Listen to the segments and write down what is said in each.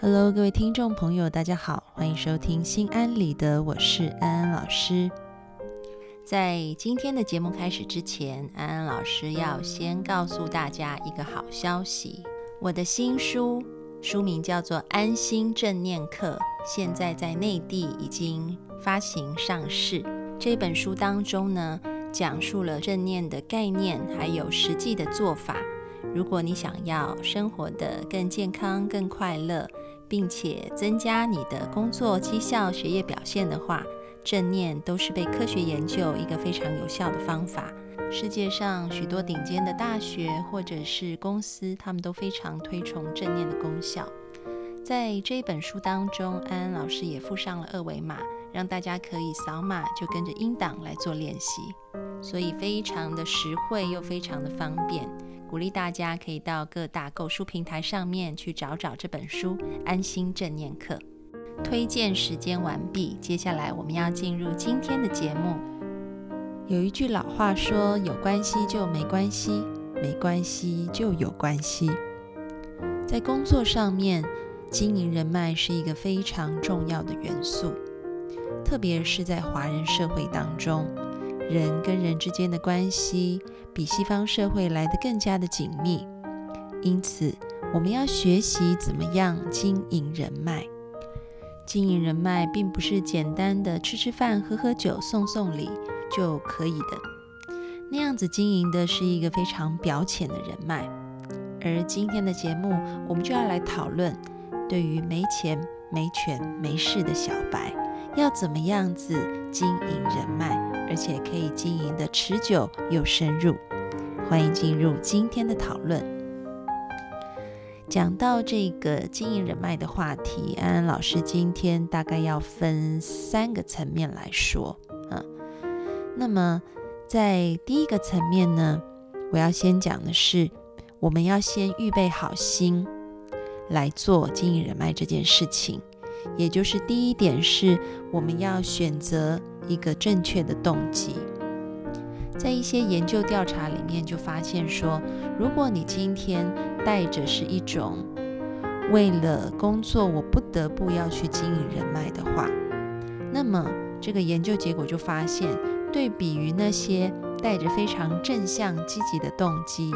Hello，各位听众朋友，大家好，欢迎收听心安理得，我是安安老师。在今天的节目开始之前，安安老师要先告诉大家一个好消息，我的新书书名叫做《安心正念课》，现在在内地已经发行上市。这本书当中呢，讲述了正念的概念，还有实际的做法。如果你想要生活的更健康、更快乐，并且增加你的工作绩效、学业表现的话，正念都是被科学研究一个非常有效的方法。世界上许多顶尖的大学或者是公司，他们都非常推崇正念的功效。在这一本书当中，安安老师也附上了二维码，让大家可以扫码就跟着音档来做练习，所以非常的实惠又非常的方便。鼓励大家可以到各大购书平台上面去找找这本书《安心正念课》。推荐时间完毕，接下来我们要进入今天的节目。有一句老话说：“有关系就没关系，没关系就有关系。”在工作上面，经营人脉是一个非常重要的元素，特别是在华人社会当中。人跟人之间的关系比西方社会来得更加的紧密，因此我们要学习怎么样经营人脉。经营人脉并不是简单的吃吃饭、喝喝酒、送送礼就可以的，那样子经营的是一个非常表浅的人脉。而今天的节目，我们就要来讨论，对于没钱、没权、没势的小白，要怎么样子经营人脉。而且可以经营的持久又深入，欢迎进入今天的讨论。讲到这个经营人脉的话题，安安老师今天大概要分三个层面来说。嗯，那么在第一个层面呢，我要先讲的是，我们要先预备好心来做经营人脉这件事情。也就是第一点是，我们要选择一个正确的动机。在一些研究调查里面就发现说，如果你今天带着是一种为了工作我不得不要去经营人脉的话，那么这个研究结果就发现，对比于那些带着非常正向积极的动机。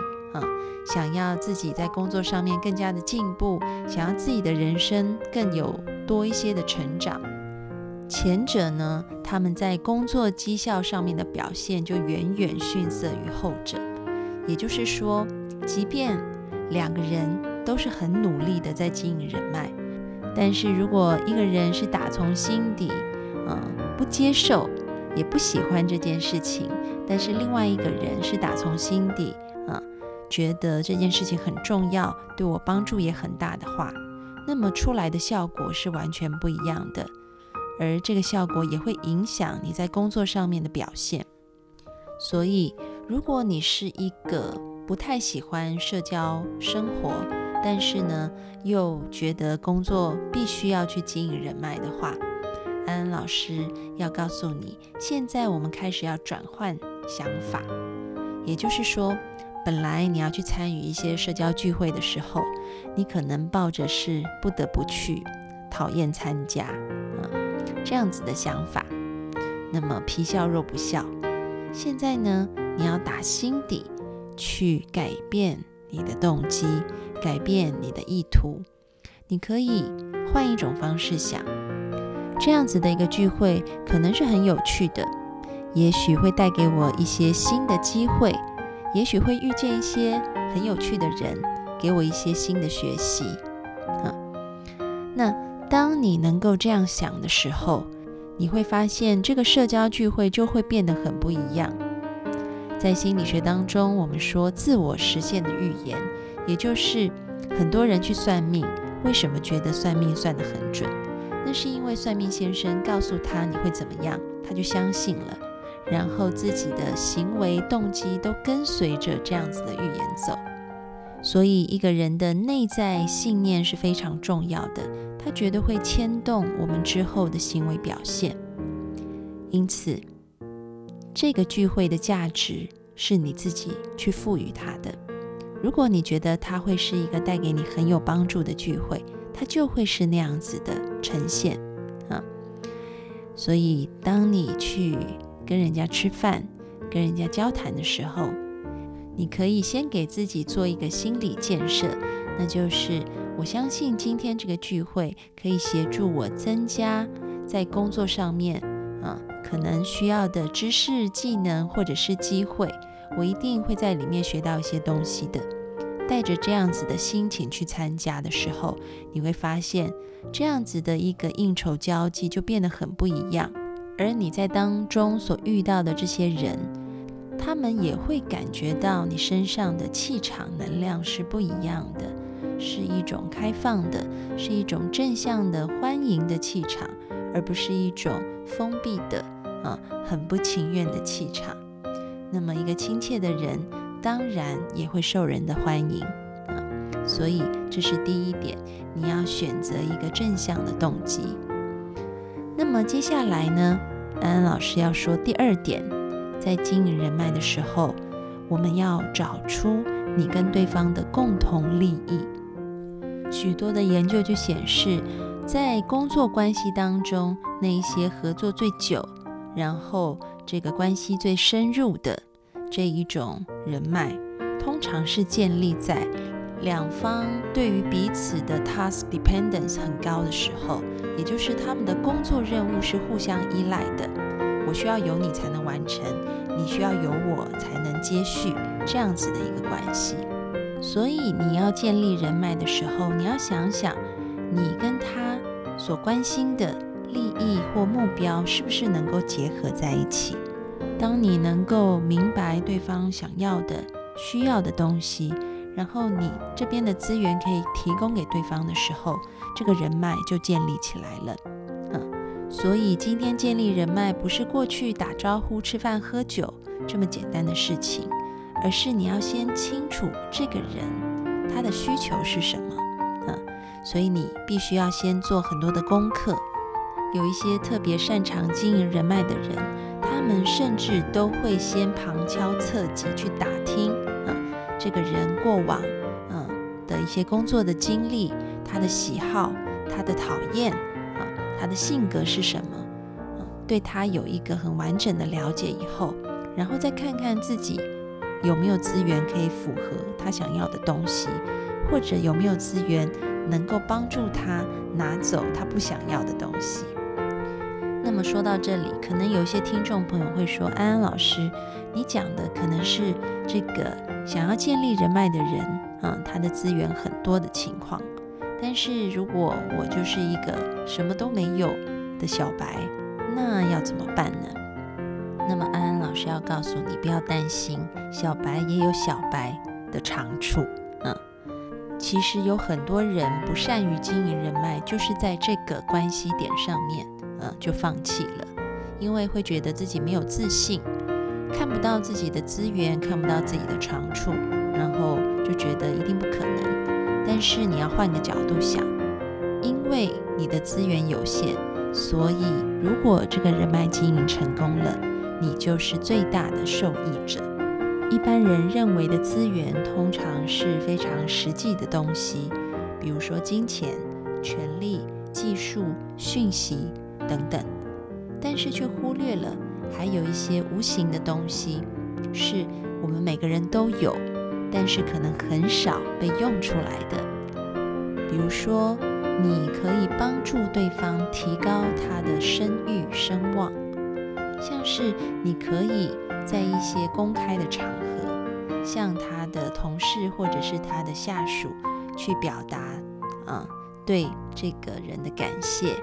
想要自己在工作上面更加的进步，想要自己的人生更有多一些的成长。前者呢，他们在工作绩效上面的表现就远远逊色于后者。也就是说，即便两个人都是很努力的在经营人脉，但是如果一个人是打从心底，嗯，不接受，也不喜欢这件事情，但是另外一个人是打从心底。觉得这件事情很重要，对我帮助也很大的话，那么出来的效果是完全不一样的，而这个效果也会影响你在工作上面的表现。所以，如果你是一个不太喜欢社交生活，但是呢又觉得工作必须要去经营人脉的话，安安老师要告诉你，现在我们开始要转换想法，也就是说。本来你要去参与一些社交聚会的时候，你可能抱着是不得不去、讨厌参加啊这样子的想法。那么皮笑肉不笑。现在呢，你要打心底去改变你的动机，改变你的意图。你可以换一种方式想，这样子的一个聚会可能是很有趣的，也许会带给我一些新的机会。也许会遇见一些很有趣的人，给我一些新的学习。啊，那当你能够这样想的时候，你会发现这个社交聚会就会变得很不一样。在心理学当中，我们说自我实现的预言，也就是很多人去算命，为什么觉得算命算得很准？那是因为算命先生告诉他你会怎么样，他就相信了。然后自己的行为动机都跟随着这样子的预言走，所以一个人的内在信念是非常重要的，它绝对会牵动我们之后的行为表现。因此，这个聚会的价值是你自己去赋予它的。如果你觉得它会是一个带给你很有帮助的聚会，它就会是那样子的呈现啊。所以，当你去跟人家吃饭、跟人家交谈的时候，你可以先给自己做一个心理建设，那就是我相信今天这个聚会可以协助我增加在工作上面啊可能需要的知识、技能或者是机会，我一定会在里面学到一些东西的。带着这样子的心情去参加的时候，你会发现这样子的一个应酬交际就变得很不一样，而你在当中所遇到的这些人。他们也会感觉到你身上的气场能量是不一样的，是一种开放的，是一种正向的、欢迎的气场，而不是一种封闭的啊，很不情愿的气场。那么，一个亲切的人，当然也会受人的欢迎啊。所以，这是第一点，你要选择一个正向的动机。那么，接下来呢，安安老师要说第二点。在经营人脉的时候，我们要找出你跟对方的共同利益。许多的研究就显示，在工作关系当中，那一些合作最久，然后这个关系最深入的这一种人脉，通常是建立在两方对于彼此的 task dependence 很高的时候，也就是他们的工作任务是互相依赖的。我需要有你才能完成，你需要有我才能接续这样子的一个关系。所以你要建立人脉的时候，你要想想你跟他所关心的利益或目标是不是能够结合在一起。当你能够明白对方想要的、需要的东西，然后你这边的资源可以提供给对方的时候，这个人脉就建立起来了。嗯所以今天建立人脉不是过去打招呼、吃饭、喝酒这么简单的事情，而是你要先清楚这个人他的需求是什么，嗯，所以你必须要先做很多的功课。有一些特别擅长经营人脉的人，他们甚至都会先旁敲侧击去打，这个人过往，嗯的一些工作的经历，他的喜好，他的讨厌。啊他的性格是什么？嗯，对他有一个很完整的了解以后，然后再看看自己有没有资源可以符合他想要的东西，或者有没有资源能够帮助他拿走他不想要的东西。那么说到这里，可能有些听众朋友会说：“安安老师，你讲的可能是这个想要建立人脉的人啊，他的资源很多的情况。”但是如果我就是一个什么都没有的小白，那要怎么办呢？那么安安老师要告诉你，不要担心，小白也有小白的长处。嗯，其实有很多人不善于经营人脉，就是在这个关系点上面，嗯，就放弃了，因为会觉得自己没有自信，看不到自己的资源，看不到自己的长处，然后就觉得一定不可能。但是你要换个角度想，因为你的资源有限，所以如果这个人脉经营成功了，你就是最大的受益者。一般人认为的资源通常是非常实际的东西，比如说金钱、权力、技术、讯息等等，但是却忽略了还有一些无形的东西，是我们每个人都有。但是可能很少被用出来的，比如说，你可以帮助对方提高他的声誉声望，像是你可以在一些公开的场合，向他的同事或者是他的下属去表达，啊，对这个人的感谢，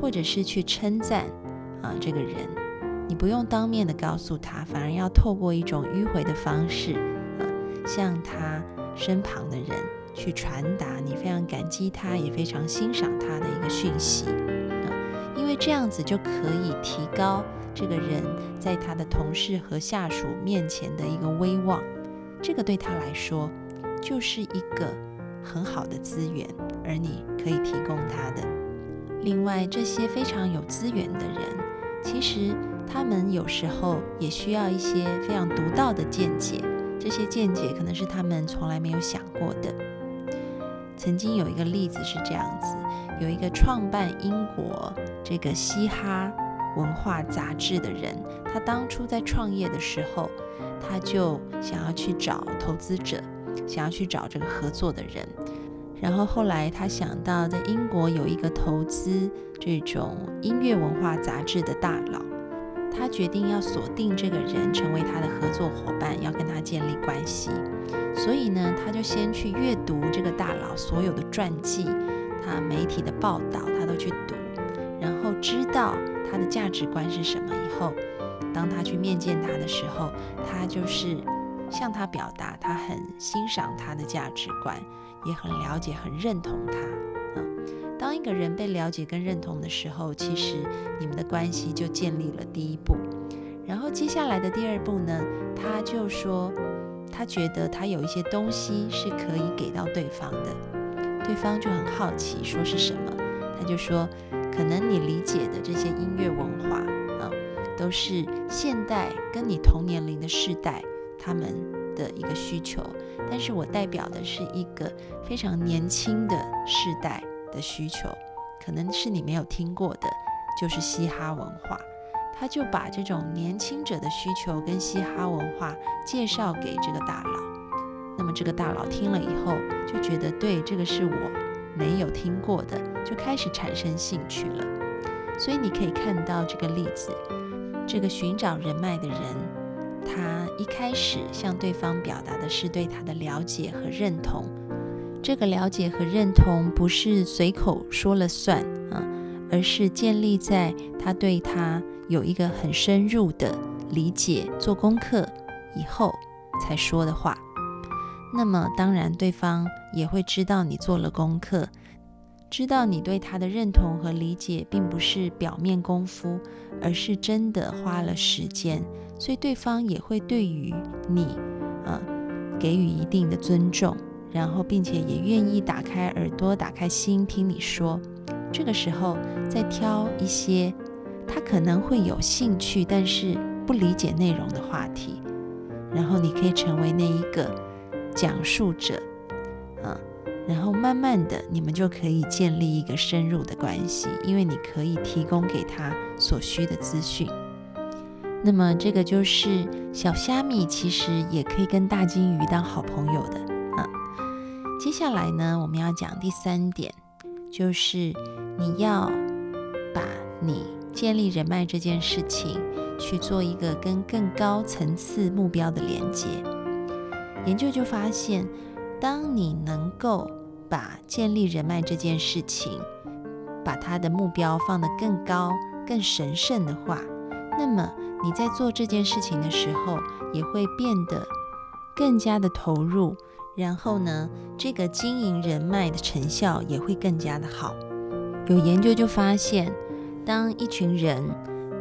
或者是去称赞啊这个人，你不用当面的告诉他，反而要透过一种迂回的方式啊。向他身旁的人去传达你非常感激他，也非常欣赏他的一个讯息啊，因为这样子就可以提高这个人在他的同事和下属面前的一个威望，这个对他来说就是一个很好的资源，而你可以提供他的。另外，这些非常有资源的人，其实他们有时候也需要一些非常独到的见解。这些见解可能是他们从来没有想过的。曾经有一个例子是这样子：有一个创办英国这个嘻哈文化杂志的人，他当初在创业的时候，他就想要去找投资者，想要去找这个合作的人。然后后来他想到，在英国有一个投资这种音乐文化杂志的大佬，他决定要锁定这个人成为他的合作伙伴，要跟他建立关系。所以呢，他就先去阅读这个大佬所有的传记，他媒体的报道他都去读，然后知道他的价值观是什么以后，当他去面见他的时候，他就是向他表达他很欣赏他的价值观。也很了解、很认同他。嗯，当一个人被了解跟认同的时候，其实你们的关系就建立了第一步。然后接下来的第二步呢，他就说他觉得他有一些东西是可以给到对方的。对方就很好奇，说是什么？他就说，可能你理解的这些音乐文化啊，都是现代跟你同年龄的世代他们。的一个需求，但是我代表的是一个非常年轻的世代的需求，可能是你没有听过的，就是嘻哈文化。他就把这种年轻者的需求跟嘻哈文化介绍给这个大佬，那么这个大佬听了以后就觉得对这个是我没有听过的，就开始产生兴趣了。所以你可以看到这个例子，这个寻找人脉的人。他一开始向对方表达的是对他的了解和认同，这个了解和认同不是随口说了算啊，而是建立在他对他有一个很深入的理解、做功课以后才说的话。那么当然，对方也会知道你做了功课，知道你对他的认同和理解并不是表面功夫，而是真的花了时间。所以对方也会对于你，啊，给予一定的尊重，然后并且也愿意打开耳朵、打开心听你说。这个时候再挑一些他可能会有兴趣，但是不理解内容的话题，然后你可以成为那一个讲述者，啊，然后慢慢的你们就可以建立一个深入的关系，因为你可以提供给他所需的资讯。那么这个就是小虾米，其实也可以跟大金鱼当好朋友的啊。接下来呢，我们要讲第三点，就是你要把你建立人脉这件事情去做一个跟更高层次目标的连接。研究就发现，当你能够把建立人脉这件事情，把它的目标放得更高、更神圣的话，那么你在做这件事情的时候，也会变得更加的投入，然后呢，这个经营人脉的成效也会更加的好。有研究就发现，当一群人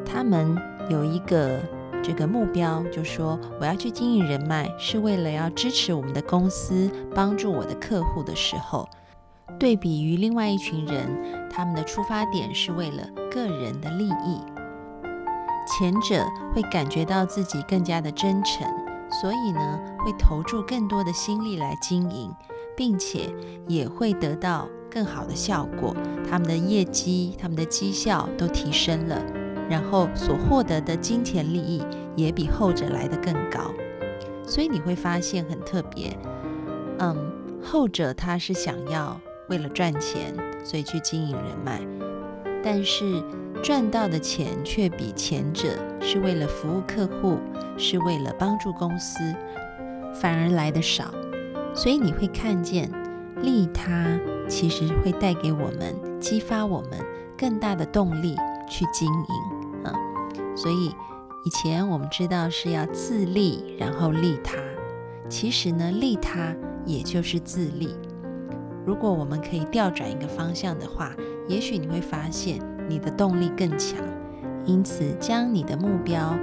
他们有一个这个目标，就说我要去经营人脉，是为了要支持我们的公司，帮助我的客户的时候，对比于另外一群人，他们的出发点是为了个人的利益。前者会感觉到自己更加的真诚，所以呢，会投注更多的心力来经营，并且也会得到更好的效果。他们的业绩、他们的绩效都提升了，然后所获得的金钱利益也比后者来得更高。所以你会发现很特别，嗯，后者他是想要为了赚钱，所以去经营人脉，但是。赚到的钱却比前者是为了服务客户，是为了帮助公司，反而来的少。所以你会看见利他其实会带给我们、激发我们更大的动力去经营啊。所以以前我们知道是要自利，然后利他。其实呢，利他也就是自利。如果我们可以调转一个方向的话，也许你会发现。你的动力更强，因此将你的目标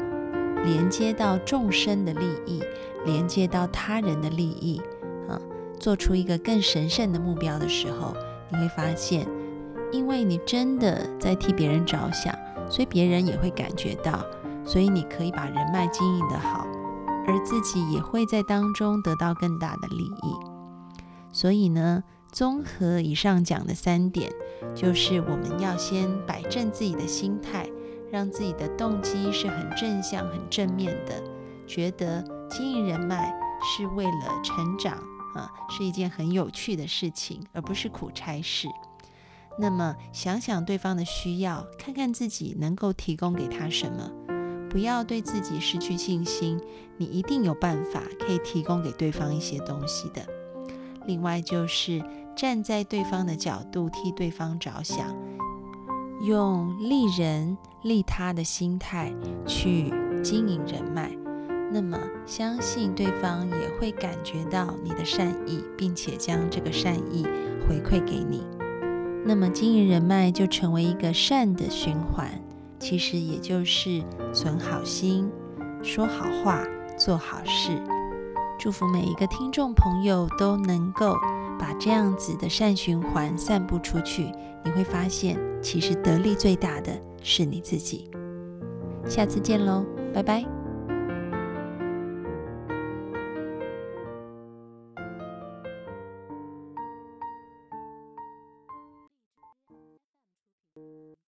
连接到众生的利益，连接到他人的利益，啊，做出一个更神圣的目标的时候，你会发现，因为你真的在替别人着想，所以别人也会感觉到，所以你可以把人脉经营的好，而自己也会在当中得到更大的利益。所以呢。综合以上讲的三点，就是我们要先摆正自己的心态，让自己的动机是很正向、很正面的，觉得经营人脉是为了成长啊，是一件很有趣的事情，而不是苦差事。那么想想对方的需要，看看自己能够提供给他什么，不要对自己失去信心，你一定有办法可以提供给对方一些东西的。另外就是站在对方的角度替对方着想，用利人利他的心态去经营人脉，那么相信对方也会感觉到你的善意，并且将这个善意回馈给你。那么经营人脉就成为一个善的循环，其实也就是存好心、说好话、做好事。祝福每一个听众朋友都能够把这样子的善循环散布出去，你会发现，其实得利最大的是你自己。下次见喽，拜拜。